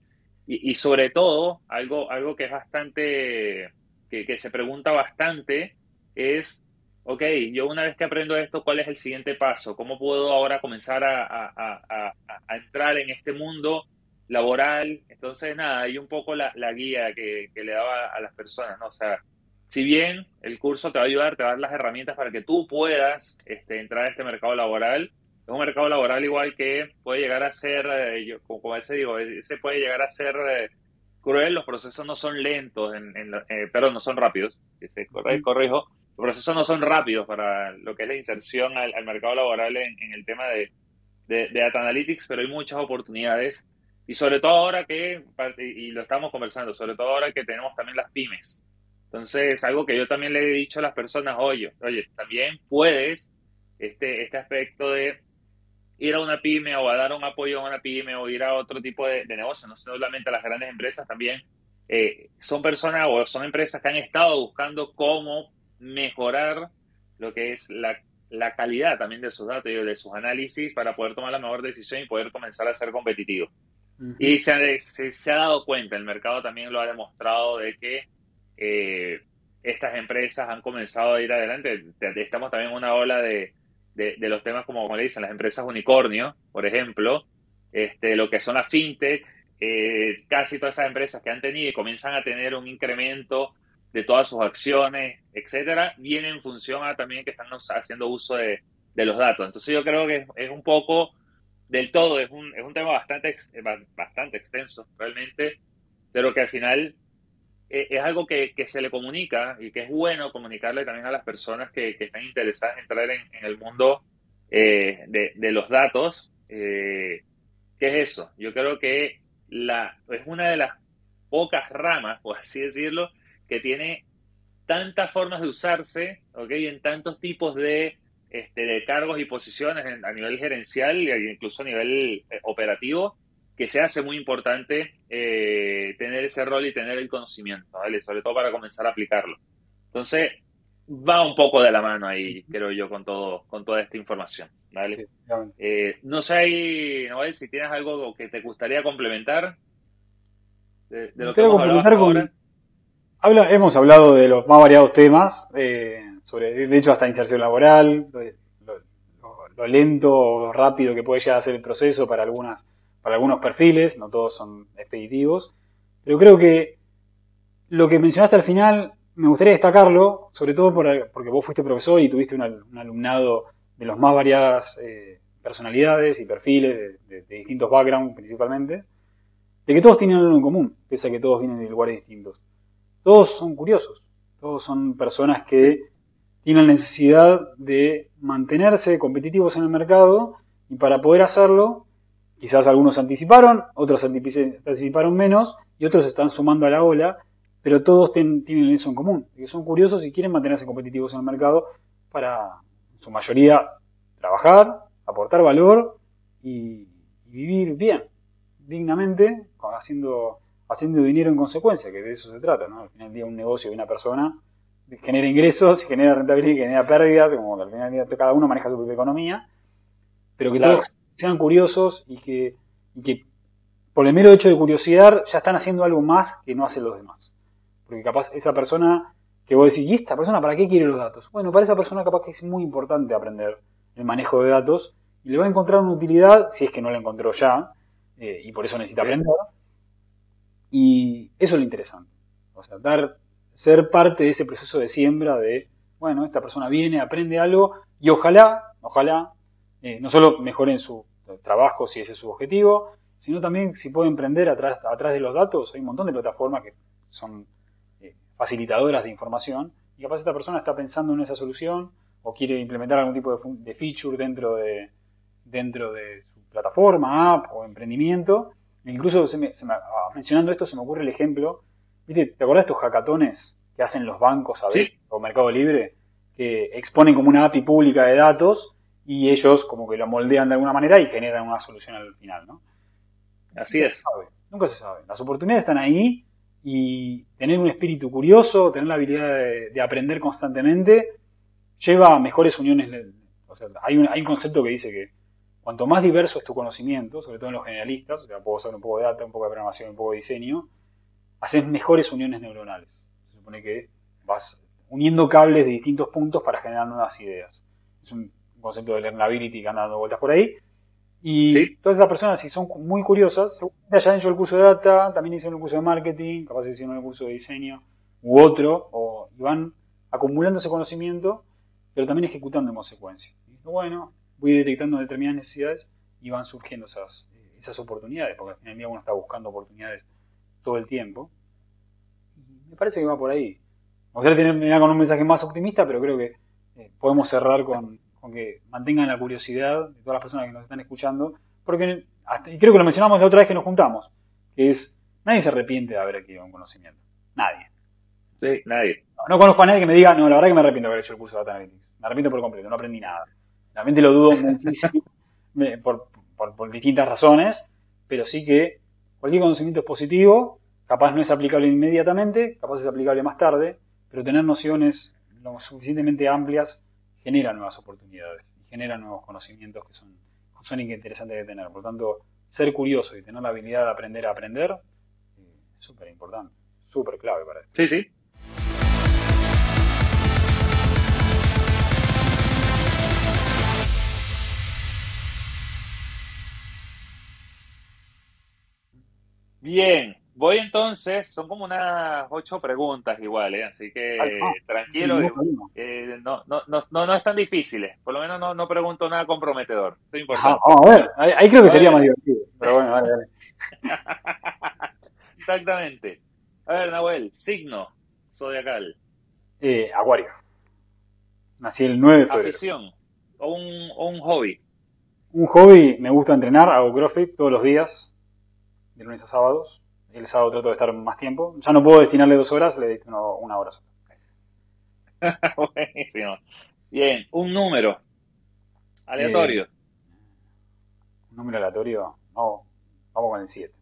y, sobre todo, algo, algo que es bastante, que, que se pregunta bastante es ok, yo una vez que aprendo esto, ¿cuál es el siguiente paso? ¿Cómo puedo ahora comenzar a, a, a entrar en este mundo laboral. Entonces, nada, hay un poco la, guía que, le daba a las personas, ¿no? O sea, si bien el curso te va a ayudar, te va a dar las herramientas para que tú puedas este, entrar a este mercado laboral, es un mercado laboral igual que puede llegar a ser, eh, yo, como, a digo, ese puede llegar a ser eh, cruel, los procesos no son lentos, en, eh, perdón, no son rápidos, corrijo, los procesos no son rápidos para lo que es la inserción al, mercado laboral en, el tema de, de, de, Data Analytics, pero hay muchas oportunidades y sobre todo ahora que, y lo estamos conversando, sobre todo ahora que tenemos también las pymes. Entonces, algo que yo también le he dicho a las personas, oye, oye, también puedes este, este aspecto de ir a una pyme o a dar un apoyo a una pyme o ir a otro tipo de, negocio, no solamente a las grandes empresas, también eh, son personas o son empresas que han estado buscando cómo mejorar lo que es la, la calidad también de sus datos y de sus análisis para poder tomar la mejor decisión y poder comenzar a ser competitivos. Y se ha, se, ha, dado cuenta, el mercado también lo ha demostrado de que eh, estas empresas han comenzado a ir adelante. Estamos también en una ola de, de, los temas como, le dicen, las empresas unicornio, por ejemplo, este, lo que son las fintech, eh, casi todas esas empresas que han tenido y comienzan a tener un incremento de todas sus acciones, etcétera, viene en función a también que están haciendo uso de, de los datos. Entonces yo creo que es un poco del todo, es un, es un tema bastante, bastante extenso realmente, pero que al final eh, es algo que, se le comunica y que es bueno comunicarle también a las personas que, están interesadas en entrar en, el mundo eh, de, los datos. Eh, ¿Qué es eso? Yo creo que la, es una de las pocas ramas, [LAUGHS] por así decirlo, que tiene tantas formas de usarse, ¿ok? En tantos tipos de este, de cargos y posiciones a nivel gerencial e incluso a nivel eh, operativo, que se hace muy importante eh, tener ese rol y tener el conocimiento, ¿vale? Sobre todo para comenzar a aplicarlo. Entonces, va un poco de la mano ahí, creo yo, con todo, con toda esta información, ¿vale? Eh, no sé ahí, si tienes algo que te gustaría complementar de, lo que hemos hablado Habla, hemos hablado de los más variados temas, eh, sobre, de hecho hasta inserción laboral, lo, lento o rápido que puede llegar a ser el proceso para, algunas, para algunos perfiles, no todos son expeditivos, pero creo que lo que mencionaste al final me gustaría destacarlo, sobre todo porque vos fuiste profesor y tuviste un, alumnado de las más variadas eh, personalidades y perfiles, de, de, distintos backgrounds principalmente, de que todos tienen algo en común, pese a que todos vienen de lugares distintos. Todos son curiosos, todos son personas que tienen la necesidad de mantenerse competitivos en el mercado y para poder hacerlo, quizás algunos anticiparon, otros anticiparon menos y otros están sumando a la ola, pero todos tienen eso en común, que son curiosos y quieren mantenerse competitivos en el mercado para, en su mayoría, trabajar, aportar valor y, y vivir bien, dignamente, haciendo haciendo dinero en consecuencia, que de eso se trata, ¿no? Al final del día un negocio de una persona genera ingresos, genera rentabilidad, genera pérdidas, como al final del día cada uno maneja su propia economía, pero que todos sean curiosos y que, que por el mero hecho de curiosidad ya están haciendo algo más que no hacen los demás. Porque capaz esa persona que vos decís, ¿y esta persona para qué quiere los datos? Bueno, para esa persona capaz que es muy importante aprender el manejo de datos y le va a encontrar una utilidad, si es que no la encontró ya, eh, y por eso necesita aprender, y eso es lo interesante. O sea, dar, ser parte de ese proceso de siembra de, bueno, esta persona viene, aprende algo y ojalá, ojalá, eh, no solo mejore en su trabajo si ese es su objetivo, sino también si puede emprender atrás, atrás de los datos. Hay un montón de plataformas que son eh, facilitadoras de información, y capaz esta persona está pensando en esa solución o quiere implementar algún tipo de, feature dentro de, dentro de su plataforma, app o emprendimiento. Incluso ah, mencionando esto se me ocurre el ejemplo, ¿viste? ¿te acordás de estos hackatones que hacen los bancos a ver, o Mercado Libre? Que exponen como una API pública de datos y ellos como que lo moldean de alguna manera y generan una solución al final, ¿no? Así es. nunca se sabe. Las oportunidades están ahí y tener un espíritu curioso, tener la habilidad de, aprender constantemente, lleva a mejores uniones. O sea, hay un, hay un concepto que dice que cuanto más diverso es tu conocimiento, sobre todo en los generalistas, o sea, puedo saber un poco de data, un poco de programación, un poco de diseño, haces mejores uniones neuronales. Se supone que vas uniendo cables de distintos puntos para generar nuevas ideas. Es un concepto de learnability que anda dando vueltas por ahí. Y todas esas personas, si son muy curiosas, ya han hecho el curso de data, también hicieron el curso de marketing, capaz hicieron el curso de diseño u otro, o van acumulando ese conocimiento, pero también ejecutando en consecuencia. Bueno, voy detectando determinadas necesidades y van surgiendo esas, esas oportunidades, porque al final día uno está buscando oportunidades todo el tiempo. Y me parece que va por ahí. Me gustaría terminar con un mensaje más optimista, pero creo que eh, podemos cerrar con, con que mantengan la curiosidad de todas las personas que nos están escuchando, porque y creo que lo mencionamos la otra vez que nos juntamos, que es, nadie se arrepiente de haber adquirido un conocimiento. Nadie. Sí, nadie. No, conozco a nadie que me diga, no, la verdad que me arrepiento de haber hecho el curso de Data Analytics. Me arrepiento por completo, no aprendí nada. Realmente lo dudo muchísimo [LAUGHS] por, por distintas razones, pero sí que cualquier conocimiento es positivo, capaz no es aplicable inmediatamente, capaz es aplicable más tarde, pero tener nociones lo suficientemente amplias genera nuevas oportunidades y genera nuevos conocimientos que son, son interesantes de tener. Por lo tanto, ser curioso y tener la habilidad de aprender a aprender es súper importante, súper clave para esto. Sí, sí. Bien, Voy entonces, son como unas ocho preguntas igual, ¿eh? así que tranquilo, eh, no, no, no, no, es tan difícil, por lo menos no, no pregunto nada comprometedor, es importante. a ver, ahí, creo que sería más divertido, pero bueno, vale, vale. [LAUGHS] Exactamente. A ver, Nahuel, signo zodiacal. Eh, acuario. Nací el 9 de febrero. ¿Afición o un, o un hobby? Un hobby, me gusta entrenar, hago CrossFit todos los días, de lunes a sábados el sábado trato de estar más tiempo. Ya no puedo destinarle dos horas, le destino una hora. [LAUGHS] Buenísimo. Bien, un número aleatorio. Eh, un número aleatorio, no, vamos con el 7.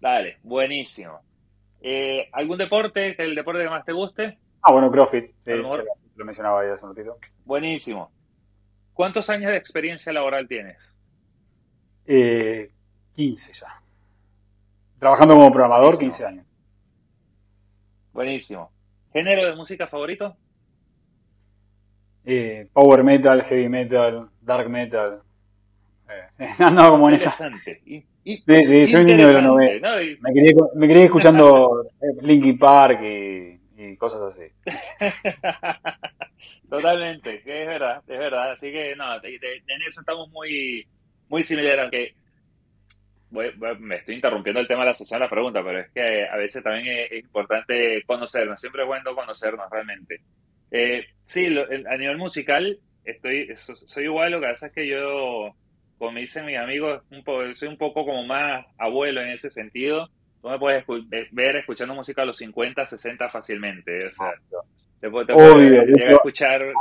Dale, buenísimo. Eh, ¿Algún deporte, el deporte que más te guste? Ah, bueno, CrossFit, lo mencionaba ahí hace un ratito. Buenísimo. ¿Cuántos años de experiencia laboral tienes? Eh, 15 ya. Trabajando como programador, 15 años. Buenísimo. ¿Género de música favorito? Eh, power metal, heavy metal, dark metal. Eh, [LAUGHS] no, como en esa. Y, sí, sí, soy un niño de los 90. Me, quería, me escuchando [LAUGHS] eh, Linkin Park y, cosas así. [LAUGHS] Totalmente, es verdad, es verdad. Así que no, en eso estamos muy, muy similares, aunque me estoy interrumpiendo el tema de la sesión de la pregunta, pero es que a veces también es, importante conocernos, siempre es bueno conocernos realmente. Eh, sí, a nivel musical, estoy soy igual, lo que pasa es que yo, como dicen mis amigos, un poco, soy un poco como más abuelo en ese sentido. Tú me puedes ver escuchando música a los 50, 60 fácilmente. O sea, te, te, escuchar.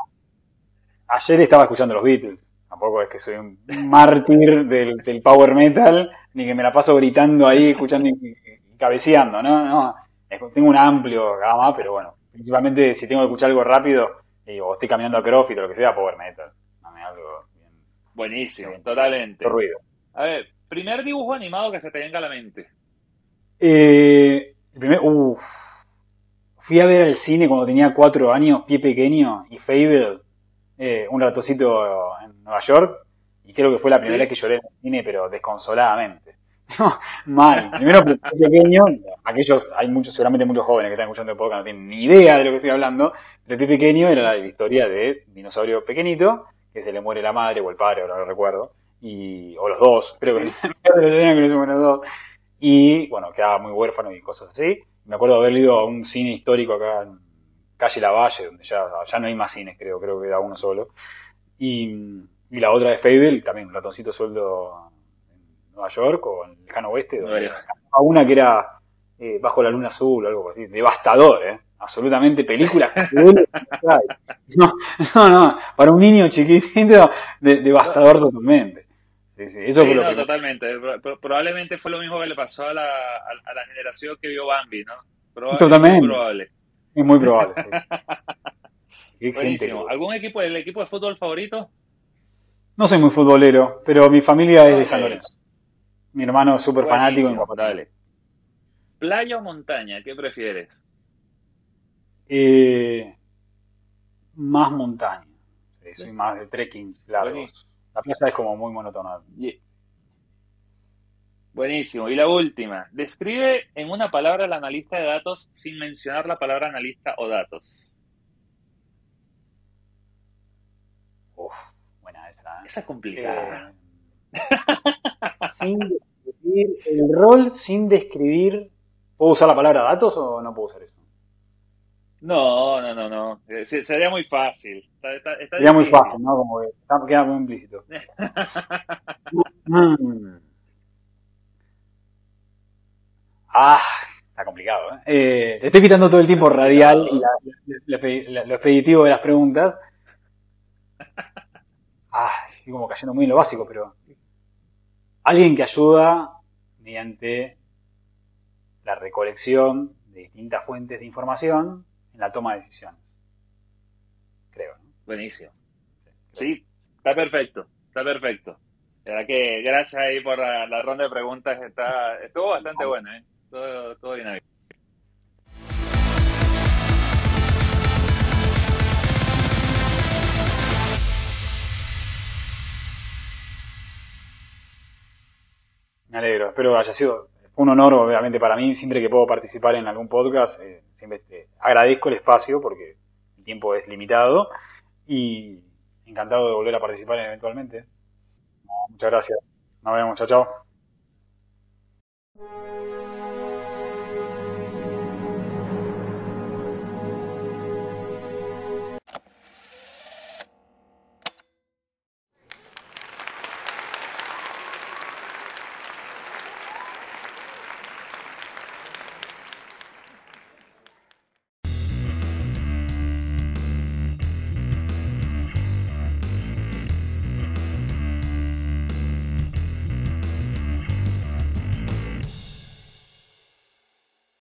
Ayer estaba escuchando los Beatles. Tampoco es que soy un mártir del, del power metal, ni que me la paso gritando ahí, escuchando y, cabeceando, ¿no? no tengo un amplio gama, pero bueno, principalmente si tengo que escuchar algo rápido, eh, o estoy caminando a CrossFit o lo que sea, Power Metal. algo Buenísimo, totalmente. ruido. A ver, primer dibujo animado que se te venga a la mente. Eh, el primer, uf, fui a ver al cine cuando tenía cuatro años, pie pequeño, y Fable, eh, un ratocito en Nueva York, y creo que fue la primera vez que lloré en el cine, pero desconsoladamente. [LAUGHS] Mal. Primero pequeño, aquellos, hay muchos, seguramente muchos jóvenes que están escuchando el podcast no tienen ni idea de lo que estoy hablando, pero el pequeño era la historia de dinosaurio pequeñito, que se le muere la madre o el padre, ahora no lo recuerdo, y, o los dos, creo que, [LAUGHS] los dos. y bueno, quedaba muy huérfano y cosas así. Me acuerdo de haber ido a un cine histórico acá en calle Lavalle, donde ya, ya no hay más cines, creo, creo que era uno solo. Y, y la otra de Fable, también un ratoncito sueldo en Nueva York o en el lejano oeste, donde a una que era eh, Bajo la Luna Azul o algo así, devastador, ¿eh? absolutamente películas [LAUGHS] no, no, no, para un niño chiquitito, devastador totalmente. Sí, sí, eso fue lo totalmente. Probablemente fue lo mismo que le pasó a la, a, la generación que vio Bambi, ¿no? totalmente. Muy probable. Es muy probable. [LAUGHS] Buenísimo. ¿Algún equipo, el equipo de fútbol favorito? No soy muy futbolero, pero mi familia es de San Lorenzo. Mi hermano es súper fanático en ¿Playa o montaña? ¿Qué prefieres? Eh, más montaña. soy más de trekking largos. La playa es como muy monótona. Buenísimo. Y la última. Describe en una palabra el analista de datos sin mencionar la palabra analista o datos. Uf, buena esa. Esa es complicada. Eh, sin describir el rol, sin describir. ¿Puedo usar la palabra datos o no puedo usar eso? No, no, no, no. Eh, sería muy fácil. sería muy fácil, ¿no? Como que queda muy implícito. [LAUGHS] Mm. Ah, está complicado, ¿eh? ¿eh? Te estoy quitando todo el tiempo radial y lo expeditivo de las preguntas. Estoy como cayendo muy en lo básico, pero. Alguien que ayuda mediante la recolección de distintas fuentes de información en la toma de decisiones. Creo, ¿no? Buenísimo. Sí, está perfecto, está perfecto. La verdad que gracias ahí por la, ronda de preguntas, está, estuvo bastante buena, ¿eh? todo, todo dinámico. Me alegro, espero que haya sido un honor, obviamente, para mí, siempre que puedo participar en algún podcast, eh, siempre este, agradezco el espacio porque el tiempo es limitado y encantado de volver a participar eventualmente. Muchas gracias. Nos vemos, chao, chao.